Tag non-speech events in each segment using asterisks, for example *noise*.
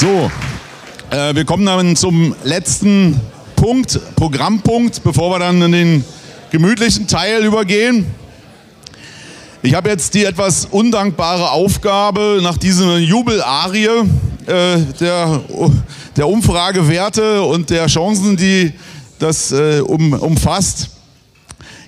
So, äh, wir kommen dann zum letzten Punkt, Programmpunkt, bevor wir dann in den gemütlichen Teil übergehen. Ich habe jetzt die etwas undankbare Aufgabe, nach dieser Jubelarie äh, der, der Umfragewerte und der Chancen, die das äh, um, umfasst,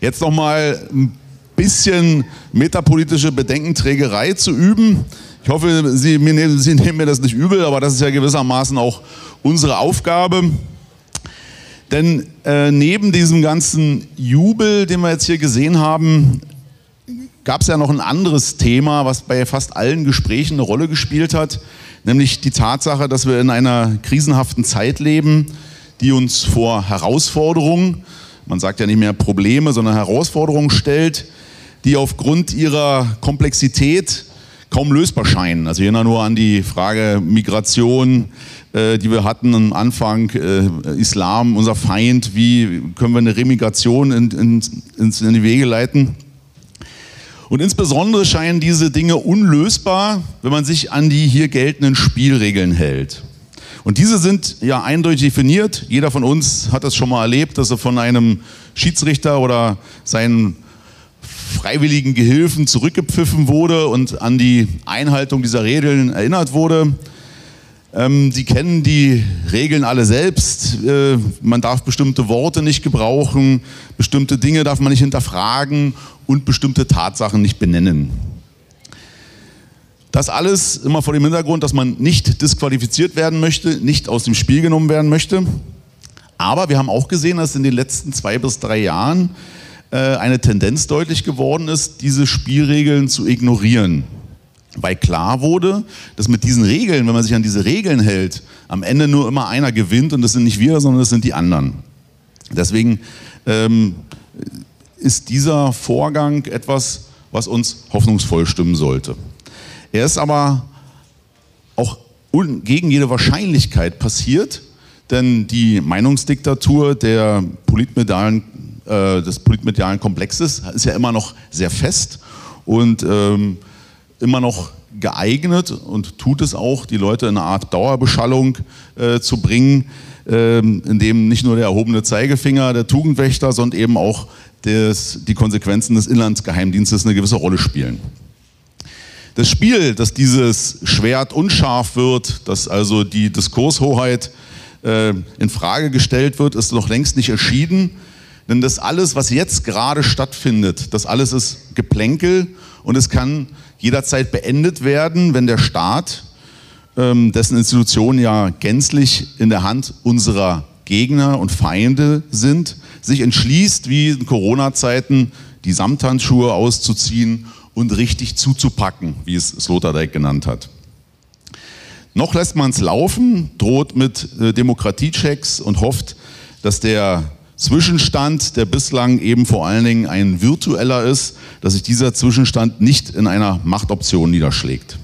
jetzt nochmal ein bisschen metapolitische Bedenkenträgerei zu üben. Ich hoffe, Sie, Sie *laughs* nehmen mir das nicht übel, aber das ist ja gewissermaßen auch unsere Aufgabe. Denn äh, neben diesem ganzen Jubel, den wir jetzt hier gesehen haben, gab es ja noch ein anderes Thema, was bei fast allen Gesprächen eine Rolle gespielt hat, nämlich die Tatsache, dass wir in einer krisenhaften Zeit leben, die uns vor Herausforderungen, man sagt ja nicht mehr Probleme, sondern Herausforderungen stellt, die aufgrund ihrer Komplexität kaum lösbar scheinen. Also ich erinnere nur an die Frage Migration, äh, die wir hatten am Anfang, äh, Islam, unser Feind, wie können wir eine Remigration in, in, in die Wege leiten? Und insbesondere scheinen diese Dinge unlösbar, wenn man sich an die hier geltenden Spielregeln hält. Und diese sind ja eindeutig definiert. Jeder von uns hat das schon mal erlebt, dass er von einem Schiedsrichter oder seinen freiwilligen Gehilfen zurückgepfiffen wurde und an die Einhaltung dieser Regeln erinnert wurde. Ähm, Sie kennen die Regeln alle selbst. Äh, man darf bestimmte Worte nicht gebrauchen, bestimmte Dinge darf man nicht hinterfragen und bestimmte Tatsachen nicht benennen. Das alles immer vor dem Hintergrund, dass man nicht disqualifiziert werden möchte, nicht aus dem Spiel genommen werden möchte. Aber wir haben auch gesehen, dass in den letzten zwei bis drei Jahren eine Tendenz deutlich geworden ist, diese Spielregeln zu ignorieren weil klar wurde, dass mit diesen Regeln, wenn man sich an diese Regeln hält, am Ende nur immer einer gewinnt und das sind nicht wir, sondern das sind die anderen. Deswegen ähm, ist dieser Vorgang etwas, was uns hoffnungsvoll stimmen sollte. Er ist aber auch gegen jede Wahrscheinlichkeit passiert, denn die Meinungsdiktatur der politmedialen, äh, des politmedialen Komplexes ist ja immer noch sehr fest und ähm, immer noch geeignet und tut es auch, die Leute in eine Art Dauerbeschallung äh, zu bringen, äh, in nicht nur der erhobene Zeigefinger der Tugendwächter, sondern eben auch des, die Konsequenzen des Inlandsgeheimdienstes eine gewisse Rolle spielen. Das Spiel, dass dieses Schwert unscharf wird, dass also die Diskurshoheit äh, in Frage gestellt wird, ist noch längst nicht erschienen. Denn das alles, was jetzt gerade stattfindet, das alles ist Geplänkel und es kann jederzeit beendet werden, wenn der Staat, ähm, dessen Institutionen ja gänzlich in der Hand unserer Gegner und Feinde sind, sich entschließt, wie in Corona-Zeiten die Samthandschuhe auszuziehen und richtig zuzupacken, wie es Sloterdijk genannt hat. Noch lässt man es laufen, droht mit äh, Demokratiechecks und hofft, dass der Zwischenstand, der bislang eben vor allen Dingen ein virtueller ist, dass sich dieser Zwischenstand nicht in einer Machtoption niederschlägt.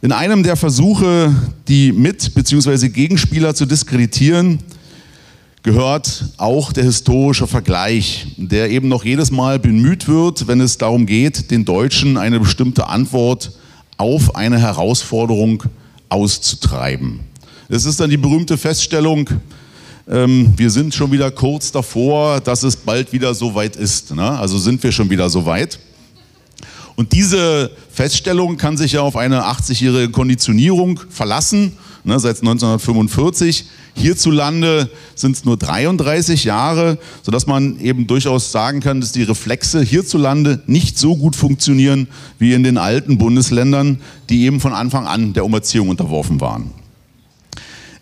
In einem der Versuche, die Mit- bzw. Gegenspieler zu diskreditieren, gehört auch der historische Vergleich, der eben noch jedes Mal bemüht wird, wenn es darum geht, den Deutschen eine bestimmte Antwort auf eine Herausforderung auszutreiben. Es ist dann die berühmte Feststellung, ähm, wir sind schon wieder kurz davor, dass es bald wieder so weit ist. Ne? Also sind wir schon wieder so weit. Und diese Feststellung kann sich ja auf eine 80-jährige Konditionierung verlassen, ne, seit 1945. Hierzulande sind es nur 33 Jahre, sodass man eben durchaus sagen kann, dass die Reflexe hierzulande nicht so gut funktionieren wie in den alten Bundesländern, die eben von Anfang an der Umerziehung unterworfen waren.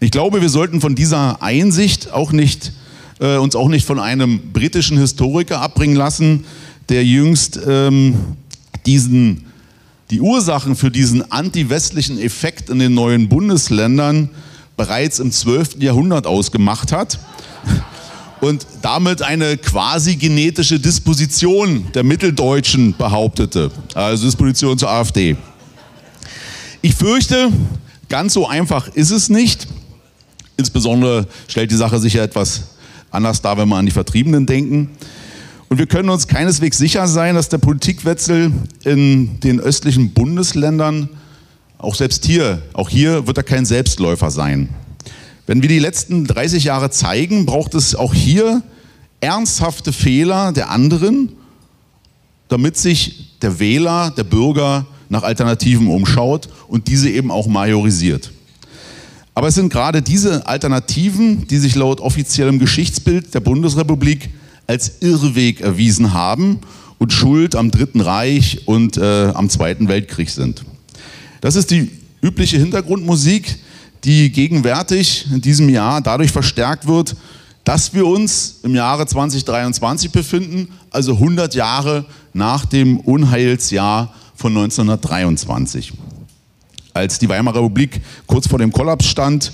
Ich glaube, wir sollten von dieser Einsicht auch nicht, äh, uns auch nicht von einem britischen Historiker abbringen lassen, der jüngst ähm, diesen, die Ursachen für diesen antiwestlichen Effekt in den neuen Bundesländern bereits im 12. Jahrhundert ausgemacht hat *laughs* und damit eine quasi genetische Disposition der Mitteldeutschen behauptete, also Disposition zur AfD. Ich fürchte, ganz so einfach ist es nicht. Insbesondere stellt die Sache sich ja etwas anders dar, wenn wir an die Vertriebenen denken. Und wir können uns keineswegs sicher sein, dass der Politikwechsel in den östlichen Bundesländern auch selbst hier, auch hier wird er kein Selbstläufer sein. Wenn wir die letzten 30 Jahre zeigen, braucht es auch hier ernsthafte Fehler der anderen, damit sich der Wähler, der Bürger nach Alternativen umschaut und diese eben auch majorisiert. Aber es sind gerade diese Alternativen, die sich laut offiziellem Geschichtsbild der Bundesrepublik als Irrweg erwiesen haben und schuld am Dritten Reich und äh, am Zweiten Weltkrieg sind. Das ist die übliche Hintergrundmusik, die gegenwärtig in diesem Jahr dadurch verstärkt wird, dass wir uns im Jahre 2023 befinden, also 100 Jahre nach dem Unheilsjahr von 1923. Als die Weimarer Republik kurz vor dem Kollaps stand,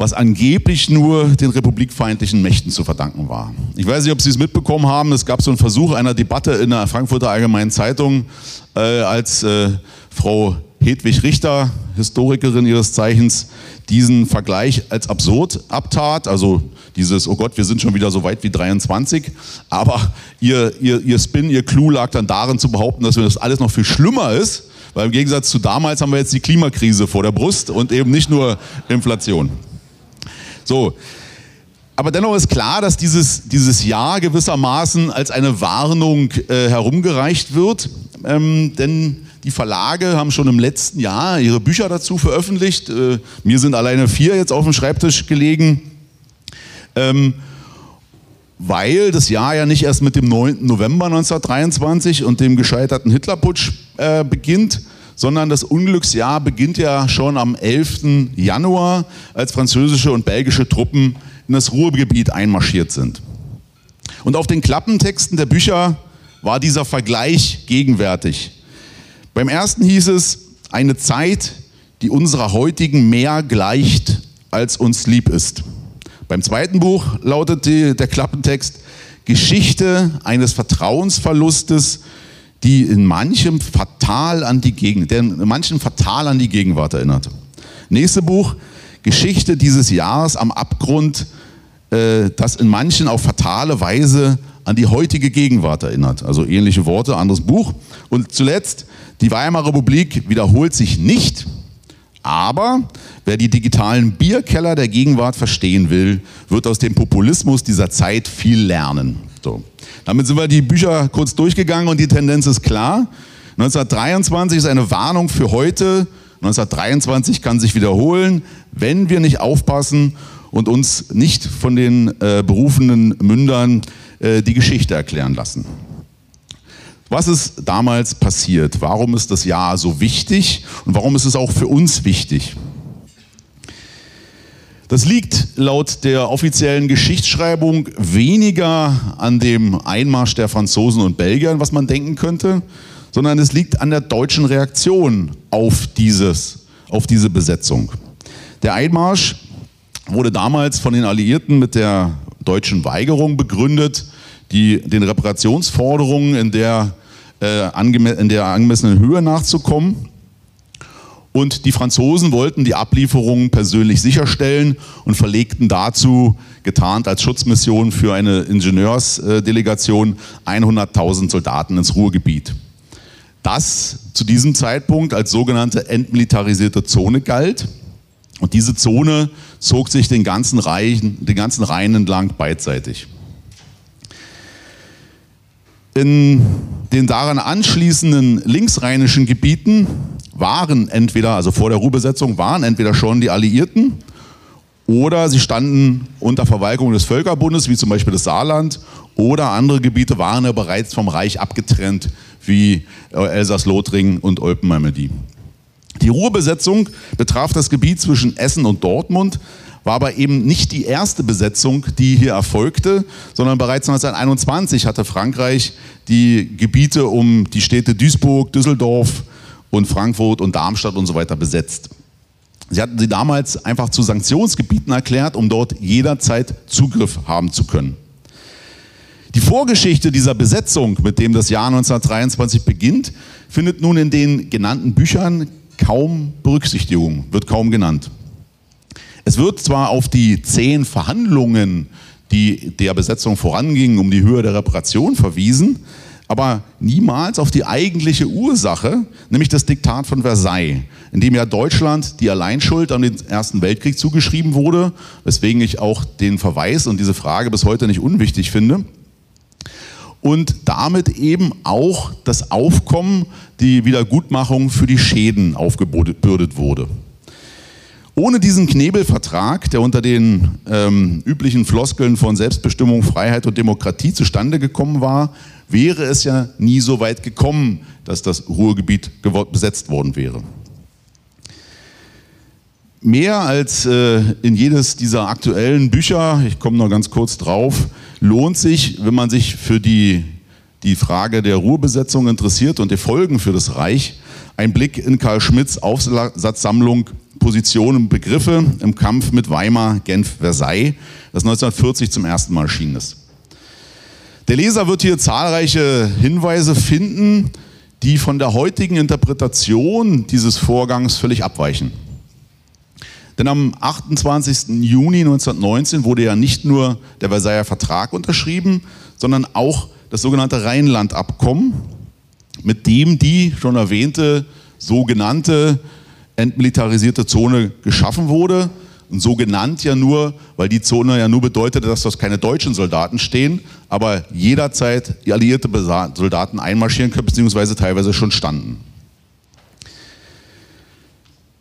was angeblich nur den republikfeindlichen Mächten zu verdanken war. Ich weiß nicht, ob Sie es mitbekommen haben, es gab so einen Versuch einer Debatte in der Frankfurter Allgemeinen Zeitung, äh, als äh, Frau Hedwig Richter, Historikerin ihres Zeichens, diesen Vergleich als absurd abtat. Also dieses, oh Gott, wir sind schon wieder so weit wie 23. Aber ihr, ihr, ihr Spin, ihr Clou lag dann darin zu behaupten, dass das alles noch viel schlimmer ist. Weil im Gegensatz zu damals haben wir jetzt die Klimakrise vor der Brust und eben nicht nur Inflation. So. Aber dennoch ist klar, dass dieses, dieses Jahr gewissermaßen als eine Warnung äh, herumgereicht wird. Ähm, denn die Verlage haben schon im letzten Jahr ihre Bücher dazu veröffentlicht. Äh, mir sind alleine vier jetzt auf dem Schreibtisch gelegen. Ähm, weil das Jahr ja nicht erst mit dem 9. November 1923 und dem gescheiterten Hitlerputsch äh, beginnt, sondern das Unglücksjahr beginnt ja schon am 11. Januar, als französische und belgische Truppen in das Ruhrgebiet einmarschiert sind. Und auf den Klappentexten der Bücher war dieser Vergleich gegenwärtig. Beim ersten hieß es, eine Zeit, die unserer heutigen mehr gleicht, als uns lieb ist. Beim zweiten Buch lautet die, der Klappentext, Geschichte eines Vertrauensverlustes, die in manchem fatal an die Gegend, der in manchem fatal an die Gegenwart erinnert. Nächste Buch, Geschichte dieses Jahres am Abgrund, äh, das in manchen auf fatale Weise an die heutige Gegenwart erinnert. Also ähnliche Worte, anderes Buch. Und zuletzt, die Weimarer Republik wiederholt sich nicht, aber wer die digitalen Bierkeller der Gegenwart verstehen will, wird aus dem Populismus dieser Zeit viel lernen. So. Damit sind wir die Bücher kurz durchgegangen und die Tendenz ist klar. 1923 ist eine Warnung für heute. 1923 kann sich wiederholen, wenn wir nicht aufpassen und uns nicht von den äh, berufenen Mündern äh, die Geschichte erklären lassen. Was ist damals passiert? Warum ist das Jahr so wichtig und warum ist es auch für uns wichtig? Das liegt laut der offiziellen Geschichtsschreibung weniger an dem Einmarsch der Franzosen und Belgier, was man denken könnte, sondern es liegt an der deutschen Reaktion auf, dieses, auf diese Besetzung. Der Einmarsch wurde damals von den Alliierten mit der deutschen Weigerung begründet, die, den Reparationsforderungen in der, in der angemessenen Höhe nachzukommen. Und die Franzosen wollten die Ablieferungen persönlich sicherstellen und verlegten dazu, getarnt als Schutzmission für eine Ingenieursdelegation, 100.000 Soldaten ins Ruhrgebiet. Das zu diesem Zeitpunkt als sogenannte entmilitarisierte Zone galt. Und diese Zone zog sich den ganzen, Reichen, den ganzen Rhein entlang beidseitig. In den daran anschließenden linksrheinischen Gebieten waren entweder, also vor der Ruhrbesetzung, waren entweder schon die Alliierten oder sie standen unter Verwaltung des Völkerbundes, wie zum Beispiel das Saarland, oder andere Gebiete waren ja bereits vom Reich abgetrennt, wie äh, Elsass-Lothringen und Olpen-Malmedy. Die Ruhrbesetzung betraf das Gebiet zwischen Essen und Dortmund, war aber eben nicht die erste Besetzung, die hier erfolgte, sondern bereits 1921 hatte Frankreich die Gebiete um die Städte Duisburg, Düsseldorf und Frankfurt und Darmstadt und so weiter besetzt. Sie hatten sie damals einfach zu Sanktionsgebieten erklärt, um dort jederzeit Zugriff haben zu können. Die Vorgeschichte dieser Besetzung, mit dem das Jahr 1923 beginnt, findet nun in den genannten Büchern kaum Berücksichtigung, wird kaum genannt. Es wird zwar auf die zehn Verhandlungen, die der Besetzung vorangingen, um die Höhe der Reparation verwiesen, aber niemals auf die eigentliche Ursache, nämlich das Diktat von Versailles, in dem ja Deutschland die Alleinschuld an den Ersten Weltkrieg zugeschrieben wurde, weswegen ich auch den Verweis und diese Frage bis heute nicht unwichtig finde. Und damit eben auch das Aufkommen, die Wiedergutmachung für die Schäden aufgebürdet wurde. Ohne diesen Knebelvertrag, der unter den ähm, üblichen Floskeln von Selbstbestimmung, Freiheit und Demokratie zustande gekommen war, wäre es ja nie so weit gekommen, dass das Ruhrgebiet besetzt worden wäre. Mehr als äh, in jedes dieser aktuellen Bücher, ich komme noch ganz kurz drauf, lohnt sich, wenn man sich für die, die Frage der Ruhrbesetzung interessiert und die Folgen für das Reich, ein Blick in Karl Schmidts Aufsatzsammlung Positionen und Begriffe im Kampf mit Weimar, Genf, Versailles, das 1940 zum ersten Mal erschienen ist. Der Leser wird hier zahlreiche Hinweise finden, die von der heutigen Interpretation dieses Vorgangs völlig abweichen. Denn am 28. Juni 1919 wurde ja nicht nur der Versailler Vertrag unterschrieben, sondern auch das sogenannte Rheinlandabkommen, mit dem die schon erwähnte sogenannte entmilitarisierte Zone geschaffen wurde. Und so genannt ja nur, weil die Zone ja nur bedeutete, dass dort keine deutschen Soldaten stehen, aber jederzeit alliierte Soldaten einmarschieren können, beziehungsweise teilweise schon standen.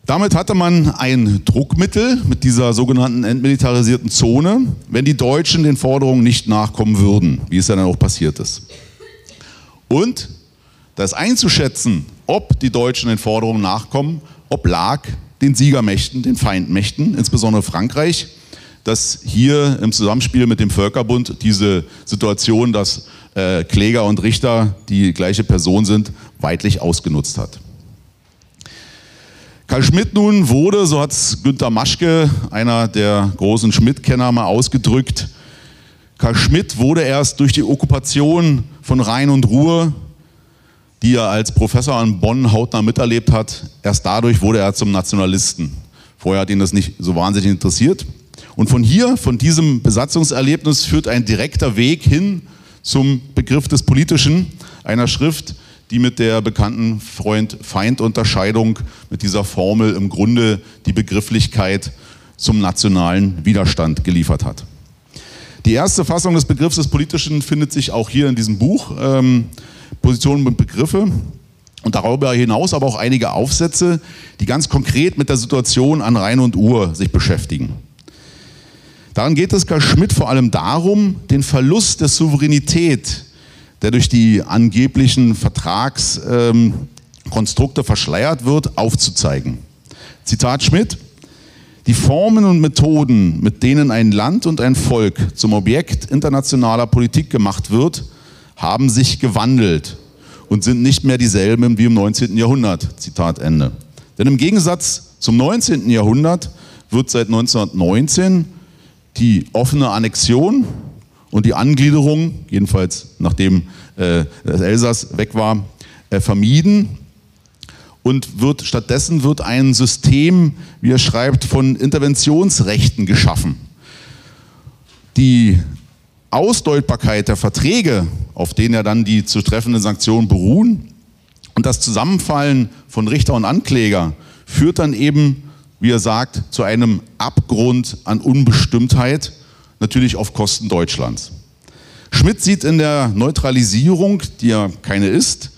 Damit hatte man ein Druckmittel mit dieser sogenannten entmilitarisierten Zone, wenn die Deutschen den Forderungen nicht nachkommen würden, wie es ja dann auch passiert ist. Und das einzuschätzen, ob die Deutschen den Forderungen nachkommen, oblag den Siegermächten, den Feindmächten, insbesondere Frankreich, das hier im Zusammenspiel mit dem Völkerbund diese Situation, dass äh, Kläger und Richter die gleiche Person sind, weitlich ausgenutzt hat. Karl Schmidt nun wurde, so hat es Günter Maschke, einer der großen Schmidt-Kenner, mal ausgedrückt, Karl Schmidt wurde erst durch die Okkupation von Rhein und Ruhr die er als Professor in Bonn hautnah miterlebt hat, erst dadurch wurde er zum Nationalisten. Vorher hat ihn das nicht so wahnsinnig interessiert. Und von hier, von diesem Besatzungserlebnis, führt ein direkter Weg hin zum Begriff des Politischen, einer Schrift, die mit der bekannten Freund-Feind-Unterscheidung, mit dieser Formel im Grunde die Begrifflichkeit zum nationalen Widerstand geliefert hat. Die erste Fassung des Begriffs des Politischen findet sich auch hier in diesem Buch. Ähm, Positionen und Begriffe und darüber hinaus aber auch einige Aufsätze, die ganz konkret mit der Situation an Rhein und Uhr sich beschäftigen. Daran geht es Karl Schmidt vor allem darum, den Verlust der Souveränität, der durch die angeblichen Vertragskonstrukte ähm, verschleiert wird, aufzuzeigen. Zitat Schmidt, die Formen und Methoden, mit denen ein Land und ein Volk zum Objekt internationaler Politik gemacht wird, haben sich gewandelt und sind nicht mehr dieselben wie im 19. Jahrhundert. Zitat Ende. Denn im Gegensatz zum 19. Jahrhundert wird seit 1919 die offene Annexion und die Angliederung, jedenfalls nachdem äh, das Elsass weg war, äh, vermieden. Und wird, stattdessen wird ein System, wie er schreibt, von Interventionsrechten geschaffen. Die Ausdeutbarkeit der Verträge, auf denen ja dann die zu treffenden Sanktionen beruhen, und das Zusammenfallen von Richter und Ankläger führt dann eben, wie er sagt, zu einem Abgrund an Unbestimmtheit, natürlich auf Kosten Deutschlands. Schmidt sieht in der Neutralisierung, die ja keine ist,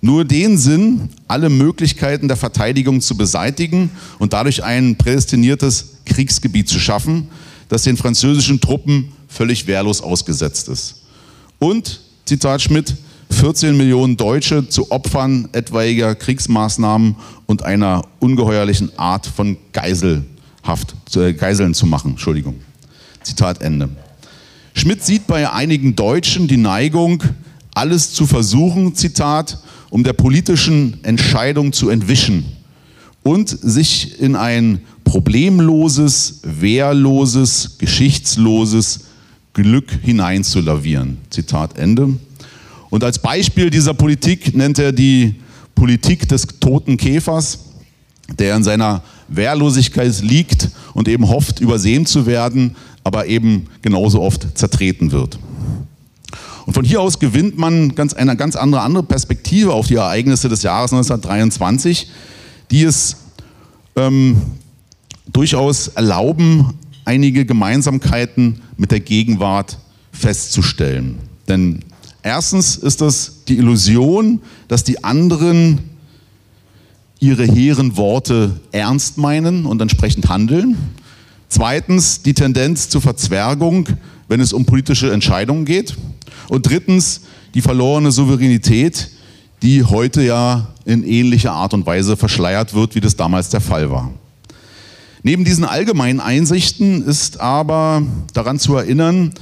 nur den Sinn, alle Möglichkeiten der Verteidigung zu beseitigen und dadurch ein prädestiniertes Kriegsgebiet zu schaffen, das den französischen Truppen völlig wehrlos ausgesetzt ist. Und, Zitat Schmidt, 14 Millionen Deutsche zu Opfern etwaiger Kriegsmaßnahmen und einer ungeheuerlichen Art von Geiselhaft, äh, Geiseln zu machen. Entschuldigung. Zitat Ende. Schmidt sieht bei einigen Deutschen die Neigung, alles zu versuchen, Zitat, um der politischen Entscheidung zu entwischen und sich in ein problemloses, wehrloses, geschichtsloses Glück hineinzulavieren. Zitat Ende. Und als Beispiel dieser Politik nennt er die Politik des toten Käfers, der in seiner Wehrlosigkeit liegt und eben hofft, übersehen zu werden, aber eben genauso oft zertreten wird. Und von hier aus gewinnt man ganz, eine ganz andere, andere Perspektive auf die Ereignisse des Jahres 1923, die es ähm, durchaus erlauben, einige Gemeinsamkeiten mit der Gegenwart festzustellen. Denn erstens ist das die Illusion, dass die anderen ihre hehren Worte ernst meinen und entsprechend handeln. Zweitens die Tendenz zur Verzwergung, wenn es um politische Entscheidungen geht. Und drittens die verlorene Souveränität, die heute ja in ähnlicher Art und Weise verschleiert wird, wie das damals der Fall war. Neben diesen allgemeinen Einsichten ist aber daran zu erinnern,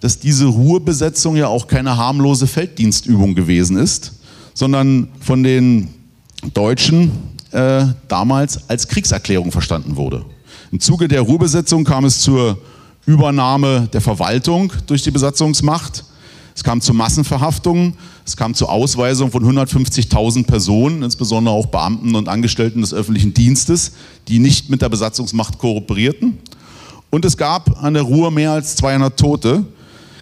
dass diese Ruhebesetzung ja auch keine harmlose Felddienstübung gewesen ist, sondern von den Deutschen äh, damals als Kriegserklärung verstanden wurde. Im Zuge der Ruhebesetzung kam es zur Übernahme der Verwaltung durch die Besatzungsmacht. Es kam zu Massenverhaftungen, es kam zur Ausweisung von 150.000 Personen, insbesondere auch Beamten und Angestellten des öffentlichen Dienstes, die nicht mit der Besatzungsmacht kooperierten. Und es gab an der Ruhr mehr als 200 Tote,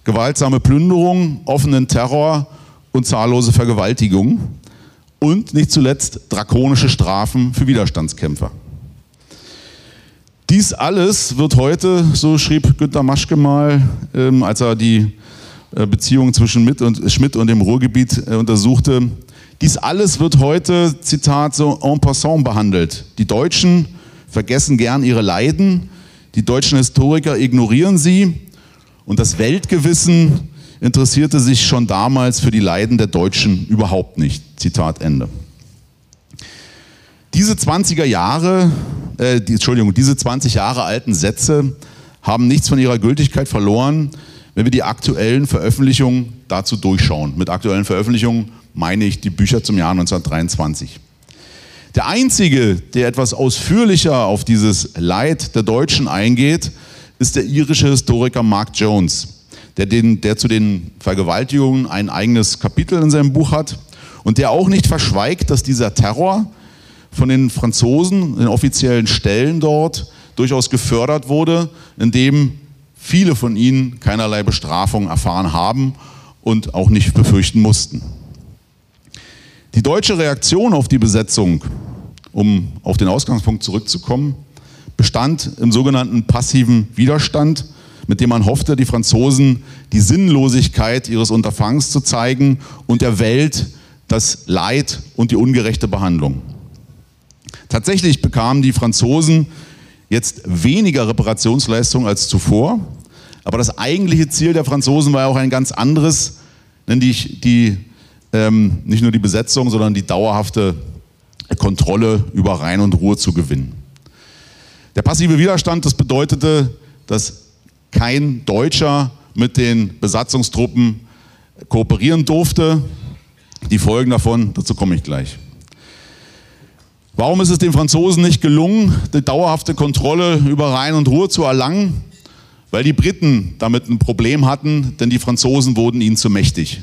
gewaltsame Plünderungen, offenen Terror und zahllose Vergewaltigungen. Und nicht zuletzt drakonische Strafen für Widerstandskämpfer. Dies alles wird heute, so schrieb Günter Maschke mal, ähm, als er die äh, Beziehung zwischen Schmidt und, Schmidt und dem Ruhrgebiet äh, untersuchte, dies alles wird heute, Zitat, so en passant behandelt. Die Deutschen vergessen gern ihre Leiden, die deutschen Historiker ignorieren sie und das Weltgewissen interessierte sich schon damals für die Leiden der Deutschen überhaupt nicht. Zitat Ende. Diese 20er Jahre äh, die, Entschuldigung, diese 20 Jahre alten Sätze haben nichts von ihrer Gültigkeit verloren, wenn wir die aktuellen Veröffentlichungen dazu durchschauen. Mit aktuellen Veröffentlichungen meine ich die Bücher zum Jahr 1923. Der einzige, der etwas ausführlicher auf dieses Leid der Deutschen eingeht, ist der irische Historiker Mark Jones, der, den, der zu den Vergewaltigungen ein eigenes Kapitel in seinem Buch hat und der auch nicht verschweigt, dass dieser Terror, von den Franzosen, den offiziellen Stellen dort, durchaus gefördert wurde, indem viele von ihnen keinerlei Bestrafung erfahren haben und auch nicht befürchten mussten. Die deutsche Reaktion auf die Besetzung, um auf den Ausgangspunkt zurückzukommen, bestand im sogenannten passiven Widerstand, mit dem man hoffte, die Franzosen die Sinnlosigkeit ihres Unterfangs zu zeigen und der Welt das Leid und die ungerechte Behandlung. Tatsächlich bekamen die Franzosen jetzt weniger Reparationsleistungen als zuvor, aber das eigentliche Ziel der Franzosen war ja auch ein ganz anderes, nämlich die, ähm, nicht nur die Besetzung, sondern die dauerhafte Kontrolle über Rhein und Ruhr zu gewinnen. Der passive Widerstand, das bedeutete, dass kein Deutscher mit den Besatzungstruppen kooperieren durfte. Die Folgen davon, dazu komme ich gleich. Warum ist es den Franzosen nicht gelungen, die dauerhafte Kontrolle über Rhein und Ruhr zu erlangen? Weil die Briten damit ein Problem hatten, denn die Franzosen wurden ihnen zu mächtig.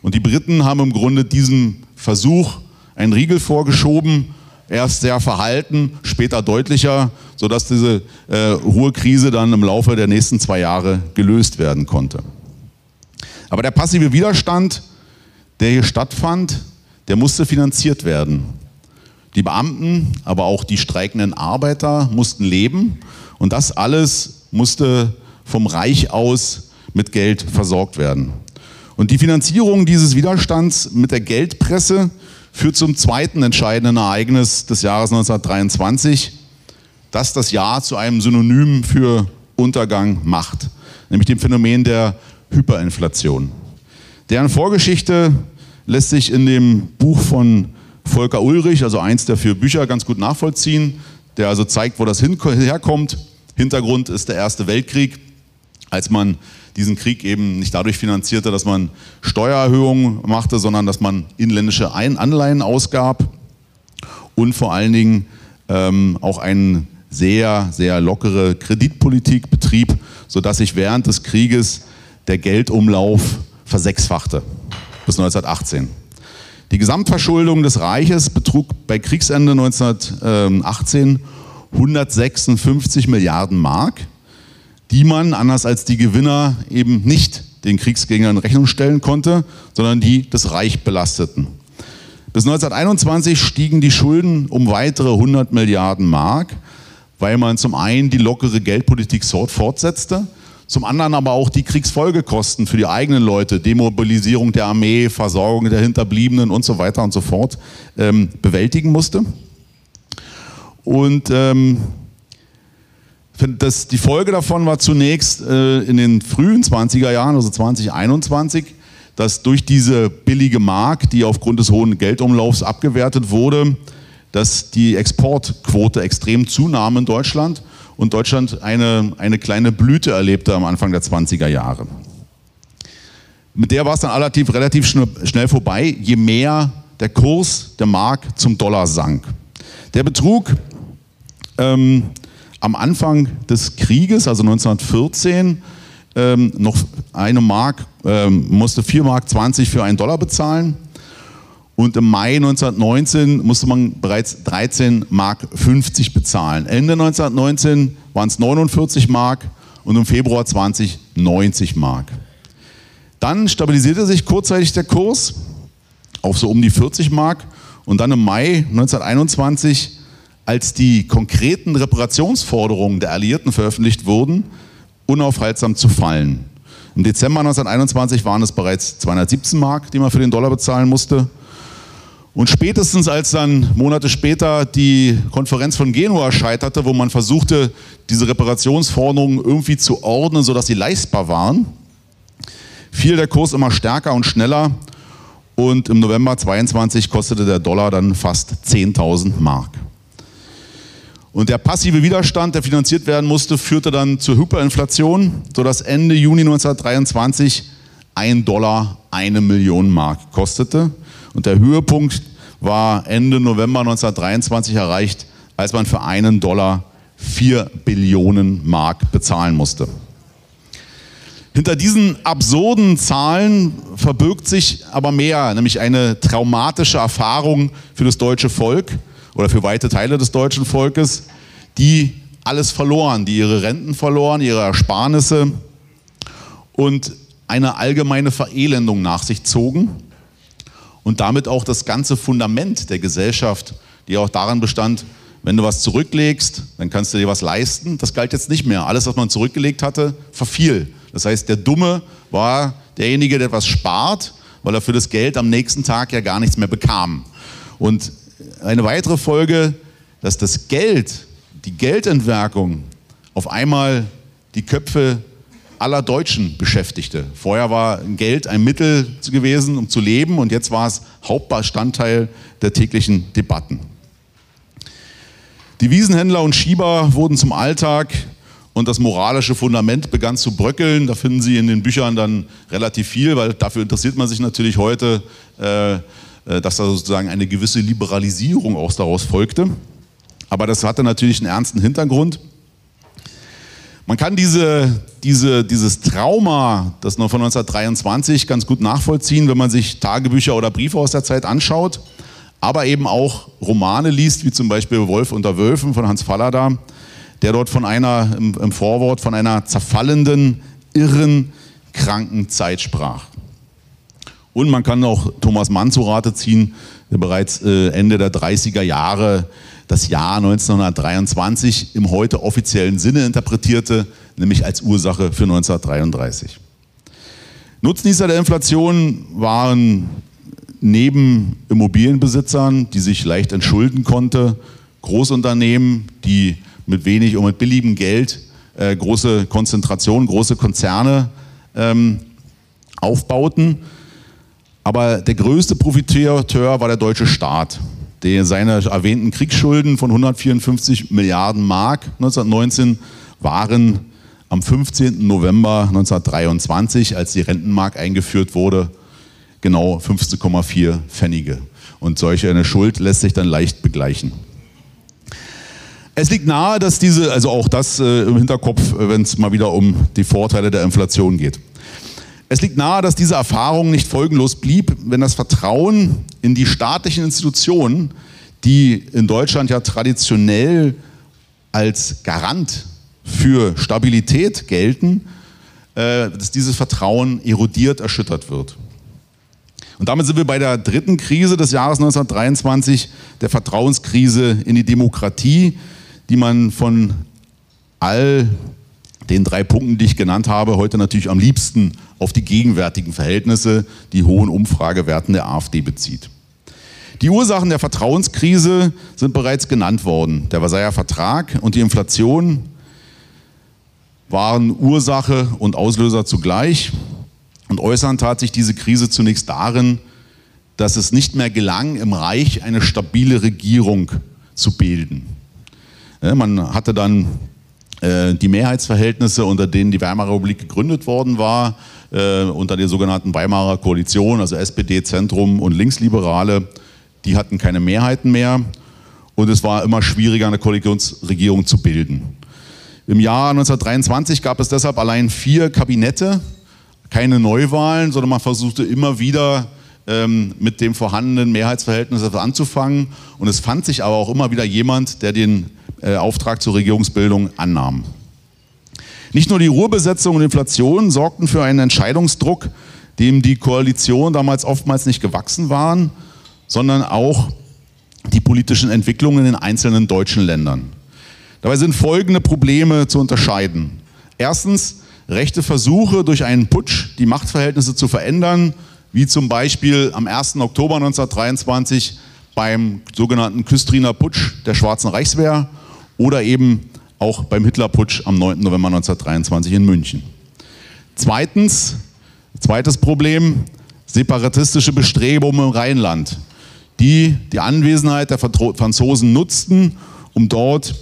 Und die Briten haben im Grunde diesem Versuch einen Riegel vorgeschoben, erst sehr verhalten, später deutlicher, sodass diese äh, Ruhrkrise dann im Laufe der nächsten zwei Jahre gelöst werden konnte. Aber der passive Widerstand, der hier stattfand, der musste finanziert werden. Die Beamten, aber auch die streikenden Arbeiter mussten leben und das alles musste vom Reich aus mit Geld versorgt werden. Und die Finanzierung dieses Widerstands mit der Geldpresse führt zum zweiten entscheidenden Ereignis des Jahres 1923, das das Jahr zu einem Synonym für Untergang macht, nämlich dem Phänomen der Hyperinflation. Deren Vorgeschichte lässt sich in dem Buch von Volker Ulrich, also eins der vier Bücher, ganz gut nachvollziehen, der also zeigt, wo das herkommt. Hintergrund ist der Erste Weltkrieg, als man diesen Krieg eben nicht dadurch finanzierte, dass man Steuererhöhungen machte, sondern dass man inländische Anleihen ausgab und vor allen Dingen ähm, auch eine sehr, sehr lockere Kreditpolitik betrieb, sodass sich während des Krieges der Geldumlauf versechsfachte bis 1918. Die Gesamtverschuldung des Reiches betrug bei Kriegsende 1918 156 Milliarden Mark, die man, anders als die Gewinner, eben nicht den Kriegsgegnern Rechnung stellen konnte, sondern die das Reich belasteten. Bis 1921 stiegen die Schulden um weitere 100 Milliarden Mark, weil man zum einen die lockere Geldpolitik fortsetzte, zum anderen aber auch die Kriegsfolgekosten für die eigenen Leute, Demobilisierung der Armee, Versorgung der Hinterbliebenen und so weiter und so fort ähm, bewältigen musste. Und ähm, das, die Folge davon war zunächst äh, in den frühen 20er Jahren, also 2021, dass durch diese billige Mark, die aufgrund des hohen Geldumlaufs abgewertet wurde, dass die Exportquote extrem zunahm in Deutschland und Deutschland eine, eine kleine Blüte erlebte am Anfang der 20er Jahre. Mit der war es dann relativ, relativ schnell vorbei, je mehr der Kurs der Mark zum Dollar sank. Der betrug ähm, am Anfang des Krieges, also 1914, ähm, noch eine Mark, ähm, musste 4 Mark 20 für einen Dollar bezahlen. Und im Mai 1919 musste man bereits 13 Mark 50 bezahlen. Ende 1919 waren es 49 Mark und im Februar 20 90 Mark. Dann stabilisierte sich kurzzeitig der Kurs auf so um die 40 Mark und dann im Mai 1921, als die konkreten Reparationsforderungen der Alliierten veröffentlicht wurden, unaufhaltsam zu fallen. Im Dezember 1921 waren es bereits 217 Mark, die man für den Dollar bezahlen musste. Und spätestens als dann Monate später die Konferenz von Genua scheiterte, wo man versuchte, diese Reparationsforderungen irgendwie zu ordnen, sodass sie leistbar waren, fiel der Kurs immer stärker und schneller und im November 22 kostete der Dollar dann fast 10.000 Mark. Und der passive Widerstand, der finanziert werden musste, führte dann zur Hyperinflation, sodass Ende Juni 1923 ein Dollar eine Million Mark kostete. Und der Höhepunkt war Ende November 1923 erreicht, als man für einen Dollar vier Billionen Mark bezahlen musste. Hinter diesen absurden Zahlen verbirgt sich aber mehr, nämlich eine traumatische Erfahrung für das deutsche Volk oder für weite Teile des deutschen Volkes, die alles verloren, die ihre Renten verloren, ihre Ersparnisse und eine allgemeine Verelendung nach sich zogen und damit auch das ganze Fundament der Gesellschaft, die auch daran bestand, wenn du was zurücklegst, dann kannst du dir was leisten. Das galt jetzt nicht mehr. Alles, was man zurückgelegt hatte, verfiel. Das heißt, der Dumme war derjenige, der etwas spart, weil er für das Geld am nächsten Tag ja gar nichts mehr bekam. Und eine weitere Folge, dass das Geld, die Geldentwerkung auf einmal die Köpfe aller Deutschen beschäftigte. Vorher war Geld ein Mittel gewesen, um zu leben und jetzt war es Hauptbestandteil der täglichen Debatten. Die Wiesenhändler und Schieber wurden zum Alltag und das moralische Fundament begann zu bröckeln. Da finden Sie in den Büchern dann relativ viel, weil dafür interessiert man sich natürlich heute, äh, äh, dass da sozusagen eine gewisse Liberalisierung auch daraus folgte. Aber das hatte natürlich einen ernsten Hintergrund. Man kann diese, diese, dieses Trauma, das noch von 1923, ganz gut nachvollziehen, wenn man sich Tagebücher oder Briefe aus der Zeit anschaut, aber eben auch Romane liest, wie zum Beispiel Wolf unter Wölfen von Hans Fallada, der dort von einer, im, im Vorwort von einer zerfallenden, irren, kranken Zeit sprach. Und man kann auch Thomas Mann zu Rate ziehen, der bereits äh, Ende der 30er Jahre das Jahr 1923 im heute offiziellen Sinne interpretierte, nämlich als Ursache für 1933. Nutznießer der Inflation waren neben Immobilienbesitzern, die sich leicht entschulden konnte, Großunternehmen, die mit wenig und mit billigem Geld äh, große Konzentrationen, große Konzerne ähm, aufbauten aber der größte Profiteur war der deutsche Staat, der seine erwähnten Kriegsschulden von 154 Milliarden Mark 1919 waren am 15. November 1923, als die Rentenmark eingeführt wurde, genau 15,4 Pfennige. Und solch eine Schuld lässt sich dann leicht begleichen. Es liegt nahe, dass diese, also auch das äh, im Hinterkopf, äh, wenn es mal wieder um die Vorteile der Inflation geht. Es liegt nahe, dass diese Erfahrung nicht folgenlos blieb, wenn das Vertrauen in die staatlichen Institutionen, die in Deutschland ja traditionell als Garant für Stabilität gelten, äh, dass dieses Vertrauen erodiert, erschüttert wird. Und damit sind wir bei der dritten Krise des Jahres 1923, der Vertrauenskrise in die Demokratie, die man von all den drei Punkten, die ich genannt habe, heute natürlich am liebsten auf die gegenwärtigen Verhältnisse, die hohen Umfragewerten der AfD bezieht. Die Ursachen der Vertrauenskrise sind bereits genannt worden. Der Versailler Vertrag und die Inflation waren Ursache und Auslöser zugleich. Und äußern tat sich diese Krise zunächst darin, dass es nicht mehr gelang, im Reich eine stabile Regierung zu bilden. Man hatte dann die Mehrheitsverhältnisse, unter denen die Weimarer Republik gegründet worden war, äh, unter der sogenannten Weimarer Koalition, also SPD, Zentrum und Linksliberale, die hatten keine Mehrheiten mehr und es war immer schwieriger, eine Koalitionsregierung zu bilden. Im Jahr 1923 gab es deshalb allein vier Kabinette, keine Neuwahlen, sondern man versuchte immer wieder ähm, mit dem vorhandenen Mehrheitsverhältnis anzufangen. Und es fand sich aber auch immer wieder jemand, der den äh, Auftrag zur Regierungsbildung annahm. Nicht nur die Ruhrbesetzung und Inflation sorgten für einen Entscheidungsdruck, dem die Koalition damals oftmals nicht gewachsen waren, sondern auch die politischen Entwicklungen in einzelnen deutschen Ländern. Dabei sind folgende Probleme zu unterscheiden. Erstens, rechte Versuche durch einen Putsch die Machtverhältnisse zu verändern, wie zum Beispiel am 1. Oktober 1923 beim sogenannten Küstriner Putsch der Schwarzen Reichswehr oder eben auch beim Hitlerputsch am 9. November 1923 in München. Zweitens, zweites Problem, separatistische Bestrebungen im Rheinland, die die Anwesenheit der Franzosen nutzten, um dort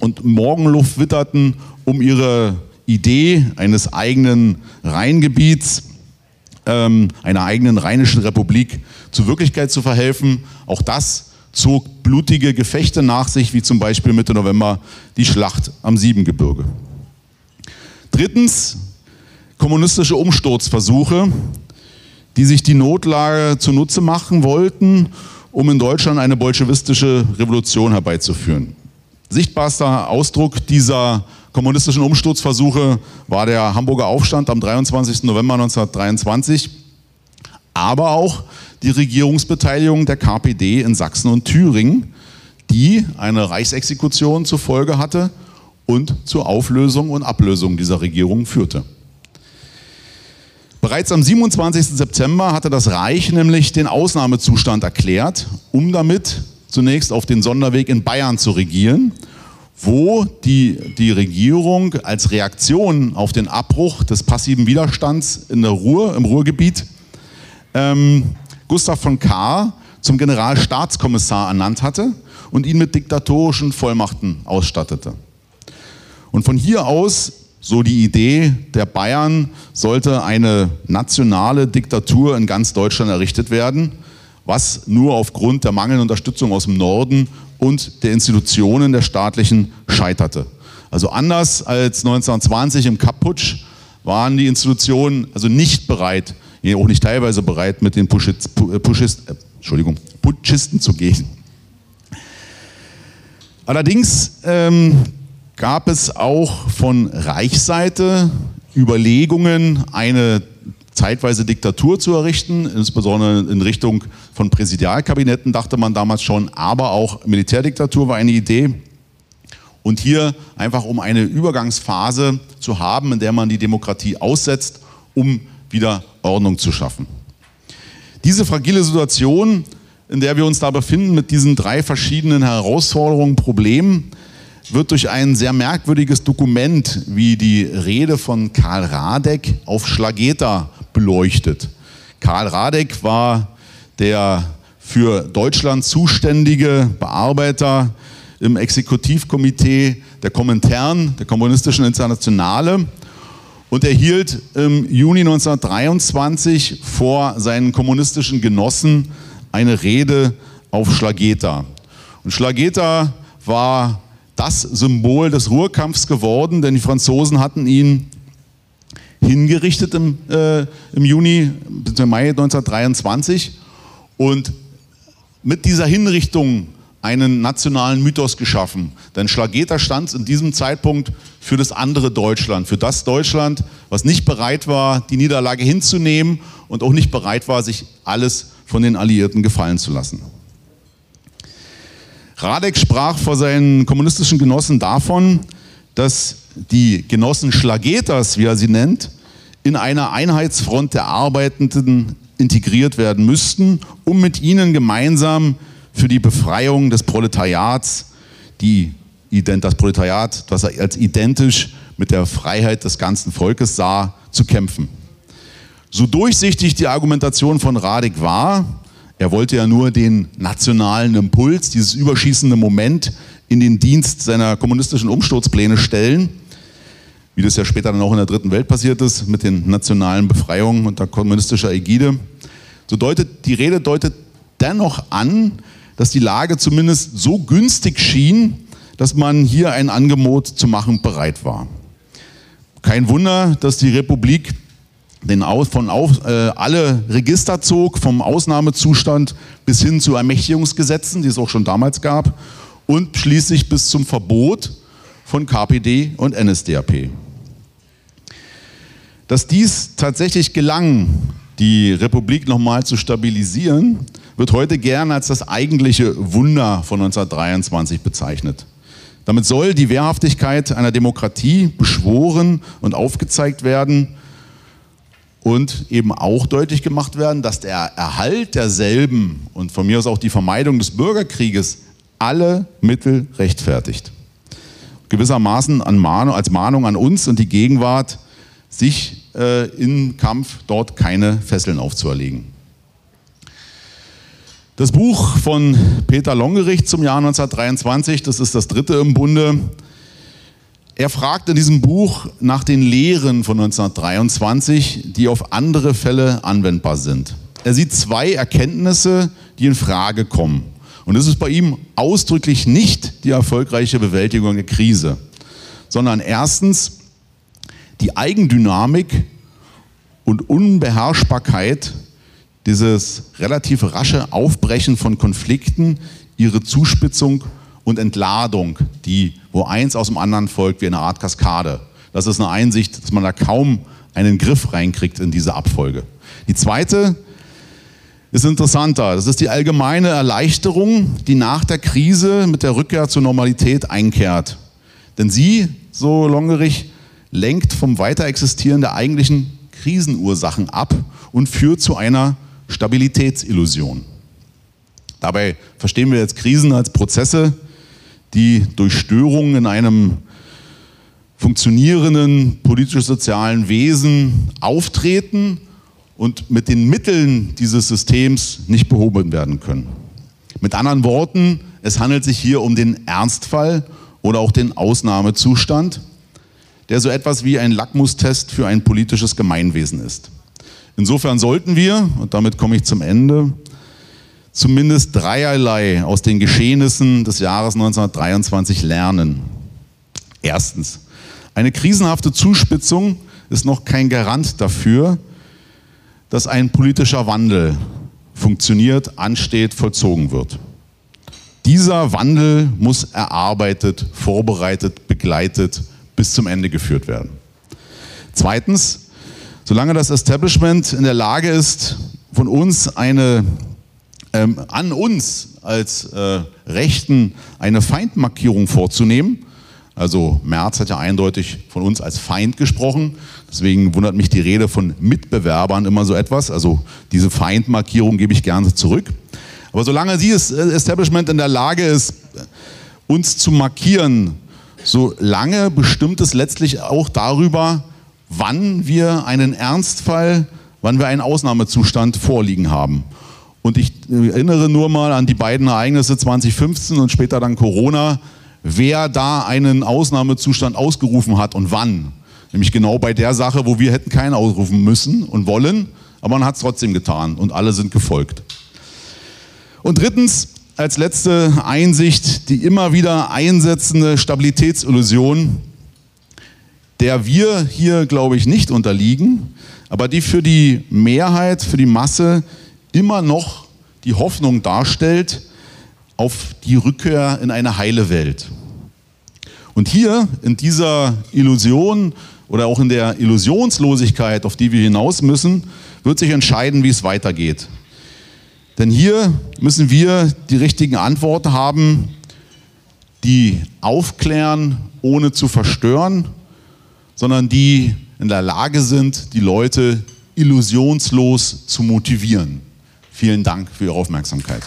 und Morgenluft witterten, um ihre Idee eines eigenen Rheingebiets, ähm, einer eigenen Rheinischen Republik zur Wirklichkeit zu verhelfen. Auch das zog blutige Gefechte nach sich, wie zum Beispiel Mitte November die Schlacht am Siebengebirge. Drittens, kommunistische Umsturzversuche, die sich die Notlage zunutze machen wollten, um in Deutschland eine bolschewistische Revolution herbeizuführen. Sichtbarster Ausdruck dieser kommunistischen Umsturzversuche war der Hamburger Aufstand am 23. November 1923, aber auch die Regierungsbeteiligung der KPD in Sachsen und Thüringen, die eine Reichsexekution zur Folge hatte und zur Auflösung und Ablösung dieser Regierung führte. Bereits am 27. September hatte das Reich nämlich den Ausnahmezustand erklärt, um damit zunächst auf den Sonderweg in Bayern zu regieren, wo die, die Regierung als Reaktion auf den Abbruch des passiven Widerstands in der Ruhr, im Ruhrgebiet ähm, Gustav von Kahr zum Generalstaatskommissar ernannt hatte und ihn mit diktatorischen Vollmachten ausstattete. Und von hier aus, so die Idee der Bayern, sollte eine nationale Diktatur in ganz Deutschland errichtet werden, was nur aufgrund der mangelnden Unterstützung aus dem Norden und der Institutionen der staatlichen scheiterte. Also anders als 1920 im Kapputsch waren die Institutionen also nicht bereit, auch nicht teilweise bereit, mit den Puschist, äh, Puschist, äh, Entschuldigung, Putschisten zu gehen. Allerdings ähm, gab es auch von Reichsseite Überlegungen, eine zeitweise Diktatur zu errichten, insbesondere in Richtung von Präsidialkabinetten dachte man damals schon, aber auch Militärdiktatur war eine Idee. Und hier einfach um eine Übergangsphase zu haben, in der man die Demokratie aussetzt, um wieder Ordnung zu schaffen. Diese fragile Situation, in der wir uns da befinden, mit diesen drei verschiedenen Herausforderungen, Problemen, wird durch ein sehr merkwürdiges Dokument wie die Rede von Karl Radek auf Schlageta beleuchtet. Karl Radek war der für Deutschland zuständige Bearbeiter im Exekutivkomitee der Komintern, der Kommunistischen Internationale und erhielt im Juni 1923 vor seinen kommunistischen Genossen eine Rede auf Schlageta. Und Schlageta war das Symbol des Ruhrkampfs geworden, denn die Franzosen hatten ihn hingerichtet im, äh, im Juni, Mai 1923. Und mit dieser Hinrichtung einen nationalen Mythos geschaffen. Denn Schlageter stand in diesem Zeitpunkt für das andere Deutschland, für das Deutschland, was nicht bereit war, die Niederlage hinzunehmen und auch nicht bereit war, sich alles von den Alliierten gefallen zu lassen. Radek sprach vor seinen kommunistischen Genossen davon, dass die Genossen Schlageters, wie er sie nennt, in einer Einheitsfront der Arbeitenden integriert werden müssten, um mit ihnen gemeinsam für die Befreiung des Proletariats, die, das Proletariat, das er als identisch mit der Freiheit des ganzen Volkes sah, zu kämpfen. So durchsichtig die Argumentation von Radek war, er wollte ja nur den nationalen Impuls, dieses überschießende Moment in den Dienst seiner kommunistischen Umsturzpläne stellen, wie das ja später dann auch in der Dritten Welt passiert ist, mit den nationalen Befreiungen unter kommunistischer Ägide. So deutet, die Rede deutet dennoch an, dass die Lage zumindest so günstig schien, dass man hier ein Angebot zu machen bereit war. Kein Wunder, dass die Republik den Aus, von auf, äh, alle Register zog, vom Ausnahmezustand bis hin zu Ermächtigungsgesetzen, die es auch schon damals gab, und schließlich bis zum Verbot von KPD und NSDAP. Dass dies tatsächlich gelang, die Republik nochmal zu stabilisieren, wird heute gern als das eigentliche Wunder von 1923 bezeichnet. Damit soll die Wehrhaftigkeit einer Demokratie beschworen und aufgezeigt werden und eben auch deutlich gemacht werden, dass der Erhalt derselben und von mir aus auch die Vermeidung des Bürgerkrieges alle Mittel rechtfertigt. Gewissermaßen als Mahnung an uns und die Gegenwart, sich äh, im Kampf dort keine Fesseln aufzuerlegen. Das Buch von Peter Longerich zum Jahr 1923, das ist das dritte im Bunde, er fragt in diesem Buch nach den Lehren von 1923, die auf andere Fälle anwendbar sind. Er sieht zwei Erkenntnisse, die in Frage kommen. Und es ist bei ihm ausdrücklich nicht die erfolgreiche Bewältigung der Krise, sondern erstens die Eigendynamik und Unbeherrschbarkeit, dieses relativ rasche Aufbrechen von Konflikten, ihre Zuspitzung und Entladung, die wo eins aus dem anderen folgt wie eine Art Kaskade. Das ist eine Einsicht, dass man da kaum einen Griff reinkriegt in diese Abfolge. Die zweite ist interessanter. Das ist die allgemeine Erleichterung, die nach der Krise mit der Rückkehr zur Normalität einkehrt. Denn sie, so Longerich, lenkt vom Weiterexistieren der eigentlichen Krisenursachen ab und führt zu einer Stabilitätsillusion. Dabei verstehen wir jetzt Krisen als Prozesse, die durch Störungen in einem funktionierenden politisch-sozialen Wesen auftreten und mit den Mitteln dieses Systems nicht behoben werden können. Mit anderen Worten, es handelt sich hier um den Ernstfall oder auch den Ausnahmezustand, der so etwas wie ein Lackmustest für ein politisches Gemeinwesen ist. Insofern sollten wir, und damit komme ich zum Ende, zumindest dreierlei aus den Geschehnissen des Jahres 1923 lernen. Erstens, eine krisenhafte Zuspitzung ist noch kein Garant dafür, dass ein politischer Wandel funktioniert, ansteht, vollzogen wird. Dieser Wandel muss erarbeitet, vorbereitet, begleitet, bis zum Ende geführt werden. Zweitens, solange das Establishment in der Lage ist, von uns eine ähm, an uns als äh, Rechten eine Feindmarkierung vorzunehmen. Also Merz hat ja eindeutig von uns als Feind gesprochen. Deswegen wundert mich die Rede von Mitbewerbern immer so etwas. Also diese Feindmarkierung gebe ich gerne zurück. Aber solange dieses Establishment in der Lage ist, uns zu markieren, solange bestimmt es letztlich auch darüber, wann wir einen Ernstfall, wann wir einen Ausnahmezustand vorliegen haben. Und ich erinnere nur mal an die beiden Ereignisse 2015 und später dann Corona, wer da einen Ausnahmezustand ausgerufen hat und wann. Nämlich genau bei der Sache, wo wir hätten keinen ausrufen müssen und wollen, aber man hat es trotzdem getan und alle sind gefolgt. Und drittens, als letzte Einsicht, die immer wieder einsetzende Stabilitätsillusion, der wir hier, glaube ich, nicht unterliegen, aber die für die Mehrheit, für die Masse immer noch die Hoffnung darstellt, auf die Rückkehr in eine heile Welt. Und hier in dieser Illusion oder auch in der Illusionslosigkeit, auf die wir hinaus müssen, wird sich entscheiden, wie es weitergeht. Denn hier müssen wir die richtigen Antworten haben, die aufklären, ohne zu verstören, sondern die in der Lage sind, die Leute illusionslos zu motivieren. Vielen Dank für Ihre Aufmerksamkeit.